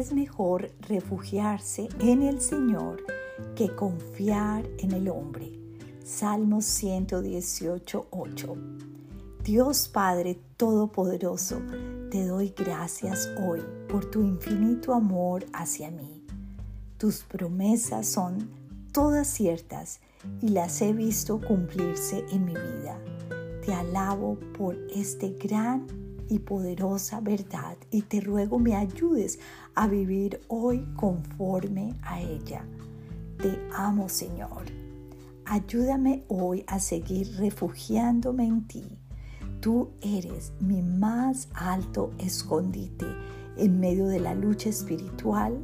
es mejor refugiarse en el Señor que confiar en el hombre. Salmo 118, 8. Dios Padre Todopoderoso, te doy gracias hoy por tu infinito amor hacia mí. Tus promesas son todas ciertas y las he visto cumplirse en mi vida. Te alabo por este gran y poderosa verdad y te ruego me ayudes a vivir hoy conforme a ella. Te amo Señor. Ayúdame hoy a seguir refugiándome en ti. Tú eres mi más alto escondite en medio de la lucha espiritual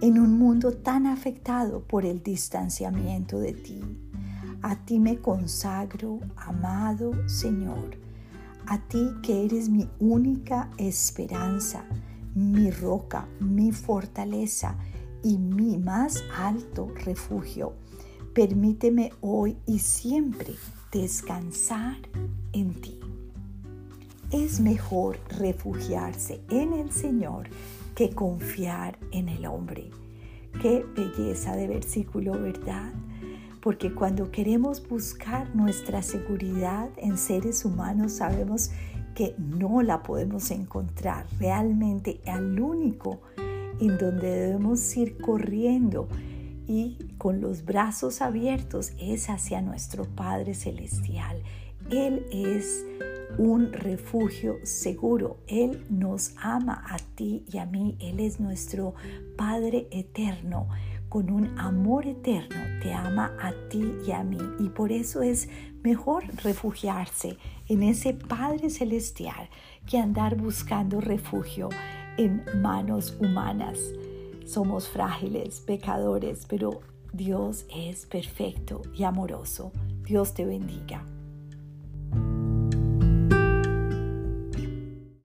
en un mundo tan afectado por el distanciamiento de ti. A ti me consagro, amado Señor, a ti que eres mi única esperanza, mi roca, mi fortaleza y mi más alto refugio. Permíteme hoy y siempre descansar en ti. Es mejor refugiarse en el Señor que confiar en el hombre. Qué belleza de versículo, ¿verdad? Porque cuando queremos buscar nuestra seguridad en seres humanos, sabemos que no la podemos encontrar. Realmente al único en donde debemos ir corriendo y con los brazos abiertos es hacia nuestro Padre Celestial. Él es un refugio seguro. Él nos ama a ti y a mí. Él es nuestro Padre eterno. Con un amor eterno te ama a ti y a mí. Y por eso es mejor refugiarse en ese Padre celestial que andar buscando refugio en manos humanas. Somos frágiles, pecadores, pero Dios es perfecto y amoroso. Dios te bendiga.